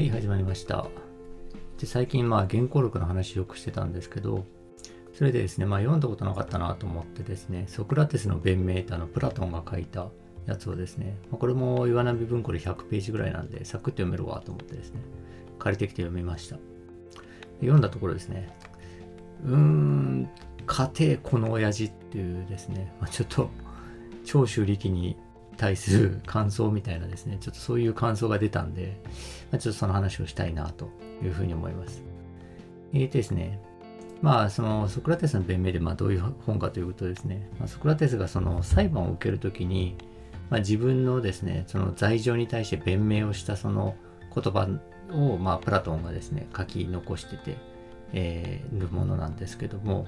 はい、始まりました。で最近、まあ、原稿録の話よくしてたんですけど、それでですね、まあ、読んだことなかったなと思ってですね、ソクラテスの弁明ってあのプラトンが書いたやつをですね、まあ、これも岩波文庫で100ページぐらいなんで、サクッと読めるわと思ってですね、借りてきて読みました。読んだところですね、うーん、家庭この親父っていうですね、まあ、ちょっと長州力に対する感想みたいなですね、ちょっとそういう感想が出たんで、まあ、ちょっとその話をしたいなというふうに思います。えーとですね、まあ、そのソクラテスの弁明でまどういう本かというとですね、まあ、ソクラテスがその裁判を受けるときに、まあ、自分のですね、その罪状に対して弁明をしたその言葉を、まあ、プラトンがですね、書き残してて、えー、るものなんですけども、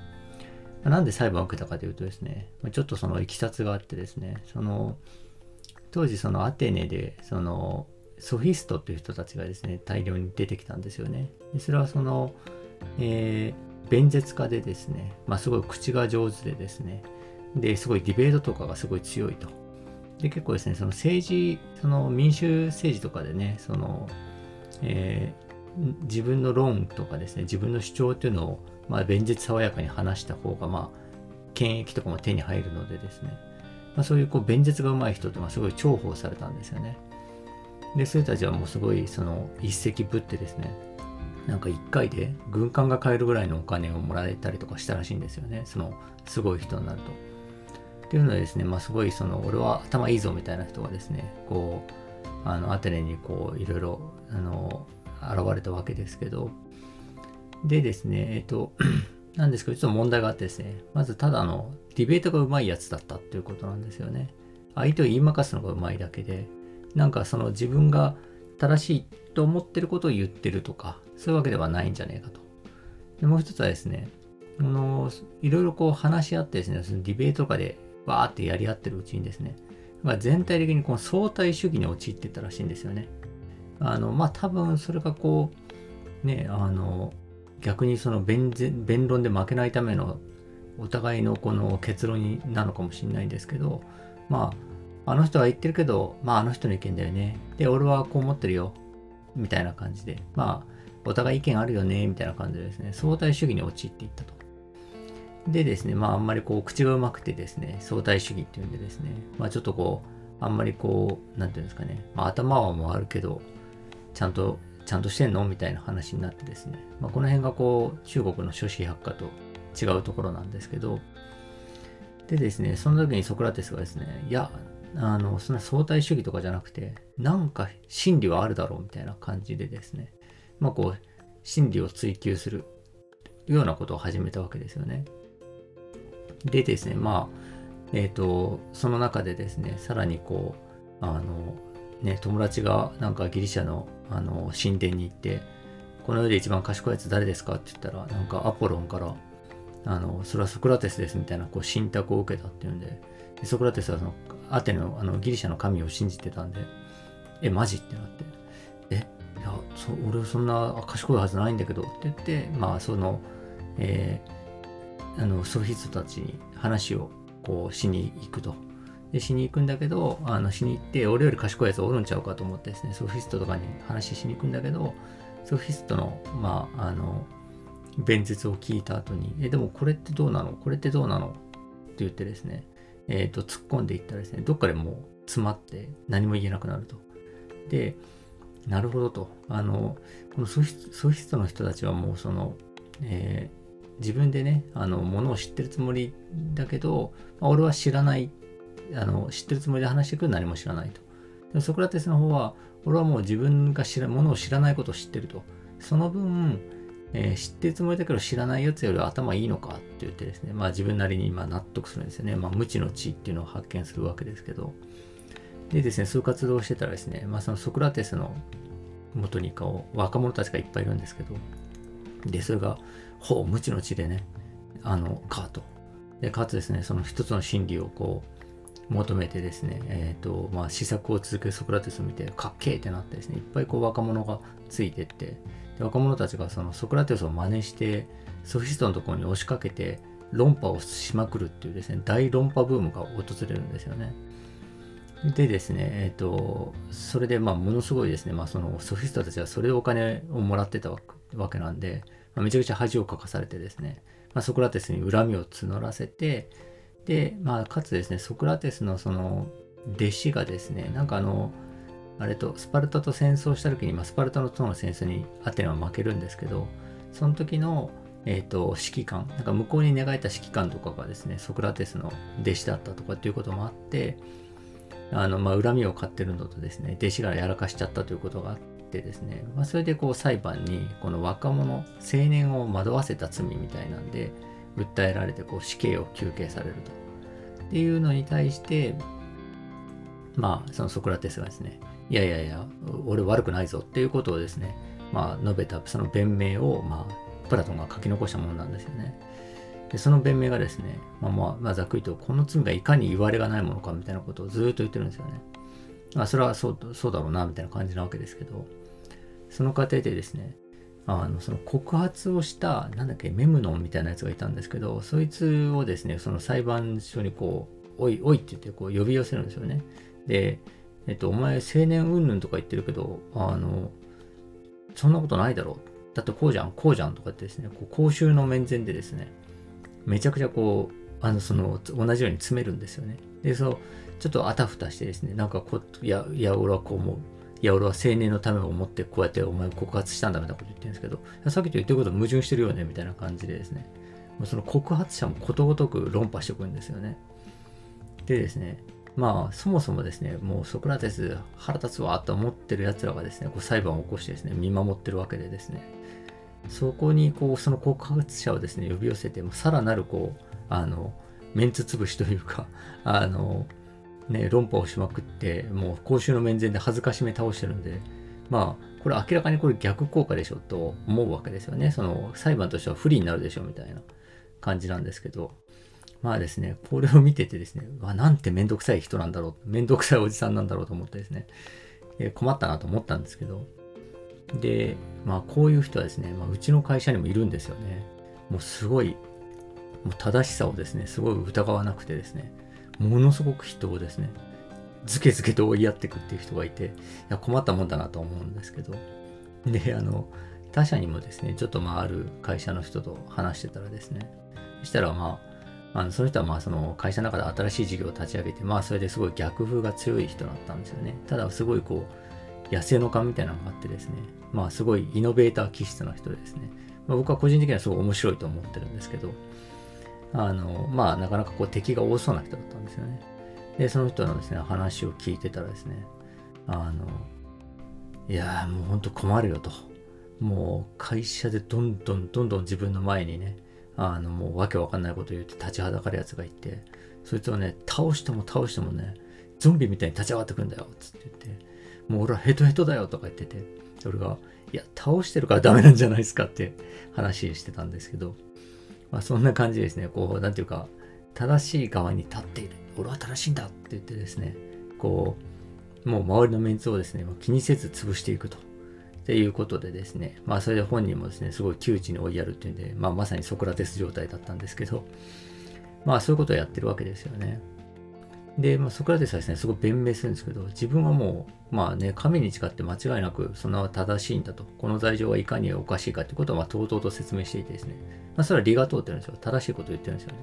なんで裁判を受けたかというとですね、ちょっとそのいきさつがあってですね、その当時そのアテネでそのソフィストという人たちがですね大量に出てきたんですよね。でそれはその、えー弁舌家でですね、まあ、すごい口が上手でですねですごいディベートとかがすごい強いと。で結構ですねその政治その民主政治とかでねその、えー自分の論とかですね自分の主張っていうのを、まあ、弁舌爽やかに話した方がまあ権益とかも手に入るのでですねまあ、そういうこう弁舌が上手い人ってまあすごい重宝されたんですよね。で、そういう人たちはもうすごいその一石ぶってですね、なんか一回で軍艦が買えるぐらいのお金をもらえたりとかしたらしいんですよね。そのすごい人になると。っていうのはですね、まあすごいその俺は頭いいぞみたいな人がですね、こう、あのアテネにこういろいろあの現れたわけですけど、でですね、えっと、なんですけど、ちょっと問題があってですね、まずただのディベートが上手いやつだったっていうことなんですよね。相手を言いまかすのが上手いだけで、なんかその自分が正しいと思ってることを言ってるとか、そういうわけではないんじゃねえかと。でもう一つはですね、あのいろいろこう話し合ってですね、そのディベートとかでわーってやり合ってるうちにですね、まあ、全体的にこの相対主義に陥ってたらしいんですよね。あの、まあ多分それがこう、ね、あの、逆にその弁弁論で負けないためのお互いのこの結論になのかもしれないんですけどまああの人は言ってるけどまああの人の意見だよね。で俺はこう思ってるよ。みたいな感じで。まあお互い意見あるよね。みたいな感じでですね。相対主義に陥っていったと。でですねまああんまりこう口がうまくてですね相対主義っていうんでですね。まあちょっとこうあんまりこうなんていうんですかね、まあ、頭は回るけどちゃんとちゃんとしてんの？みたいな話になってですね、まあ、この辺がこう中国の諸子百科と違うところなんですけど。でですねその時にソクラテスがですねいやあのそんな相対主義とかじゃなくてなんか真理はあるだろうみたいな感じでですねまあこう真理を追求するようなことを始めたわけですよね。でですねまあえっ、とその中でですねさらにこうあのね、友達がなんかギリシャのあの神殿に行って、この世で一番賢いやつ誰ですかって言ったら、なんかアポロンから、あの、それはソクラテスですみたいなこう信託を受けたっていうんで、でソクラテスはそのアテネのあのギリシャの神を信じてたんで、え、マジ？ってなって、え、いや、そ俺そんな賢いはずないんだけどって言って、まあその、えーあのソフィストたちに話をこうしに行くと。で、しに行くんだけど、あの、しに行って、俺より賢いやつおるんちゃうかと思ってですね、ソフィストとかに話しに行くんだけど、ソフィストの、まあ、あの、弁舌を聞いた後に、え、でもこれってどうなの？これってどうなの？って言ってですね、えっ、と、突っ込んでいったらですね、どっかでもう詰まって何も言えなくなると。で、なるほどと。あの、このソフィスソフィストの人たちはもうその、えー自分でね、あの、ものを知ってるつもりだけど、まあ俺は知らないあの知ってるつもりで話してくる何も知らないと。でソクラテスの方は、俺はもう自分が知らものを知らないことを知ってると。その分、えー知ってるつもりだけど知らないやつより頭いいのかって言ってですね、まあ自分なりにまあ納得するんですよね。まあ無知の知っていうのを発見するわけですけど。でですね、そういう活動をしてたらですね、まあそのソクラテスの元にこう若者たちがいっぱいいるんですけど、で、それが、ほう、無知の知でね、あの、かと。で、かつですね、その一つの真理をこう、求めてですね、えっ、と、まあ、試作を続けるソクラテスを見て、かっけーってなってですね、いっぱいこう若者がついてって、若者たちがそのソクラテスを真似して、ソフィストのところに押しかけて、論破をしまくるっていうですね、大論破ブームが訪れるんですよね。でですね、えっ、と、それでまあものすごいですね、まあそのソフィストたちはそれでお金をもらってたわけなんで、まあ、めちゃくちゃ恥をかかされてですね、まあ、ソクラテスに恨みを募らせて、で、まあかつですね、ソクラテスのその弟子がですね、なんかあの、あれと、スパルタと戦争した時に、まあ、スパルタのとの戦争にアテナは負けるんですけど、その時の、え、ー、と、指揮官、なんか向こうに描いた指揮官とかがですね、ソクラテスの弟子だったとかっていうこともあって、あの、まあ、恨みを買ってるのとですね、弟子がやらかしちゃったということがあってですね、まあ、それでこう裁判に、この若者、青年を惑わせた罪みたいなんで、訴えられてこう死刑を求刑されると。っていうのに対して、まあ、そのソクラテスがですね、いやいやいや、俺悪くないぞっていうことをですね、まあ、述べたその弁明を、まあ、プラトンが書き残したものなんですよね。でその弁明がですね、まあ、まあ、ざっくりと、この罪がいかに言われがないものかみたいなことをずっと言ってるんですよね。あ、それはそうそうだろうな、みたいな感じなわけですけど、その過程でですね、あの、その告発をした、なんだっけ、メムノンみたいなやつがいたんですけど、そいつをですね、その裁判所にこう、おい、おいって言ってこう呼び寄せるんですよね。で、えっと、お前青年云々とか言ってるけど、あの、そんなことないだろう。だってこうじゃん、こうじゃんとかってですね、こう公衆の面前でですね、めちゃくちゃこう、あの、その、同じように詰めるんですよね。で、そう、ちょっとあたふたしてですね、なんかこう、いや、いや、俺はこう思う。いや、俺は青年のためを思ってこうやってお前告発したんだみたいなこと言ってるんですけど、さっきと言ってること矛盾してるよねみたいな感じでですね、その告発者もことごとく論破してくるんですよね。でですね、まあ、そもそもですね、もうソクラテス腹立つわと思ってる奴らがですね、こう裁判を起こしてですね、見守ってるわけでですね、そこにこう、その告発者をですね、呼び寄せて、さらなるこう、あの、メンツ潰しというか、あの、ね、論破をしまくって、もう公衆の面前で恥ずかしめ倒してるんで、まあ、これ明らかにこれ逆効果でしょと思うわけですよね。その裁判としては不利になるでしょみたいな感じなんですけど、まあですね、これを見ててですね、わ、なんてめんどくさい人なんだろう、めんどくさいおじさんなんだろうと思ってですね、えー、困ったなと思ったんですけど、で、まあこういう人はですね、まあ、うちの会社にもいるんですよね。もうすごい、もう正しさをですね、すごい疑わなくてですね、ものすごく人をですね、ずけずけと追いやっていくっていう人がいて、いや困ったもんだなと思うんですけど、で、あの、他社にもですね、ちょっとまあある会社の人と話してたらですね、そしたらまあ、あのその人はまあその会社の中で新しい事業を立ち上げて、まあそれですごい逆風が強い人だったんですよね。ただすごいこう、野生の勘みたいなのがあってですね、まあすごいイノベーター気質の人ですね、まあ、僕は個人的にはすごい面白いと思ってるんですけど、あの、まあなかなかこう敵が多そうな人だったんですよね。で、その人のですね、話を聞いてたらですね、あの、いやもうほんと困るよと。もう会社でどんどんどんどん自分の前にね、あの、もうわけわかんないこと言って立ちはだかるやつがいて、そいつをね、倒しても倒してもね、ゾンビみたいに立ち上がってくんだよ、つって言って、もう俺はヘトヘトだよとか言ってて、俺が、いや、倒してるからダメなんじゃないですかって話してたんですけど、まあそんな感じですね、こう、なんていうか、正しい側に立っている。俺は正しいんだって言ってですね、こう、もう周りのメンツをですね、気にせず潰していくと。っていうことでですね、まあそれで本人もですね、すごい窮地に追いやるっていうんで、まあまさにソクラテス状態だったんですけど、まあそういうことをやってるわけですよね。で、まあ、ソクラテスはですね、すごい弁明するんですけど、自分はもう、まあね、神に誓って間違いなく、そんな正しいんだと、この罪状はいかにおかしいかってことを、まあ、とうとうと説明していてですね、まあ、それは理が通ってるんですよ。正しいことを言ってるんですよね。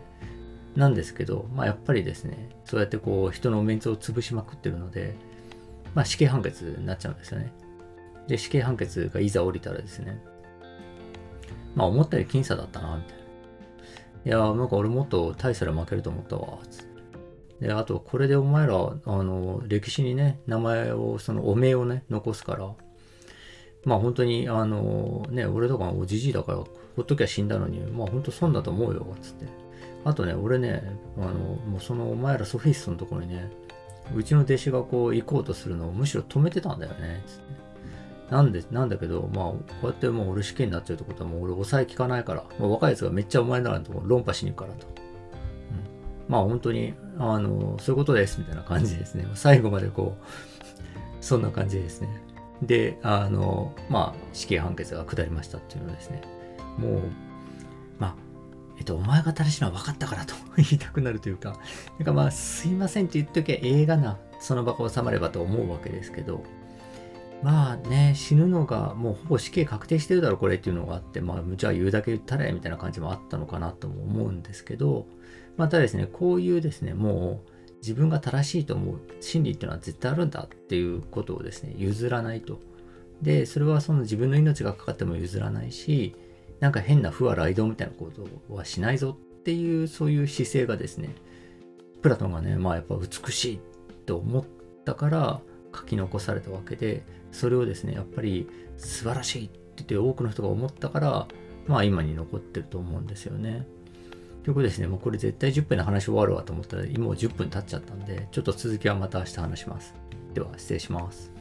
なんですけど、まあ、やっぱりですね、そうやってこう、人のメンツを潰しまくってるので、まあ、死刑判決になっちゃうんですよね。で、死刑判決がいざ降りたらですね、まあ思ったより僅差だったな、みたいな。いやなんか俺もっと大差で負けると思ったわ、つって。で、あと、これでお前ら、あの、歴史にね、名前を、その、お名をね、残すから、まあ本当に、あの、ね、俺とかおじじいだから、ほっときゃ死んだのに、まあ本当損だと思うよ、つって。あとね、俺ね、あの、もうそのお前らソフィストのところにね、うちの弟子がこう行こうとするのをむしろ止めてたんだよね、つって。なんで、なんだけど、まあ、こうやってもう俺試験になっちゃうってことはもう俺抑えきかないから、まあ、若いやつがめっちゃお前ならと論破しに行くからと。うん、まあ本当に、あの、そういうことですみたいな感じですね。最後までこう、そんな感じですね。で、あの、まあ、死刑判決が下りましたっていうのはですね。もう、まあ、えっと、お前が正しいのは分かったからと 言いたくなるというか、なんかまあ、すいませんって言っときゃ映画な、その場が収まればと思うわけですけど、まあね、死ぬのがもうほぼ死刑確定してるだろ、これっていうのがあって、まあ、じゃあ言うだけ言ったらえみたいな感じもあったのかなとも思うんですけど、またですね、こういうですね、もう自分が正しいと思う真理っていうのは絶対あるんだっていうことをですね、譲らないと。で、それはその自分の命がかかっても譲らないし、なんか変な不和雷道みたいなことはしないぞっていう、そういう姿勢がですね、プラトンがね、まあやっぱ美しいと思ったから書き残されたわけで、それをですね、やっぱり素晴らしいって言って多くの人が思ったから、まあ今に残ってると思うんですよね。ということですね、もうこれ絶対10分で話終わるわと思ったら、今もう10分経っちゃったんで、ちょっと続きはまた明日話します。では、失礼します。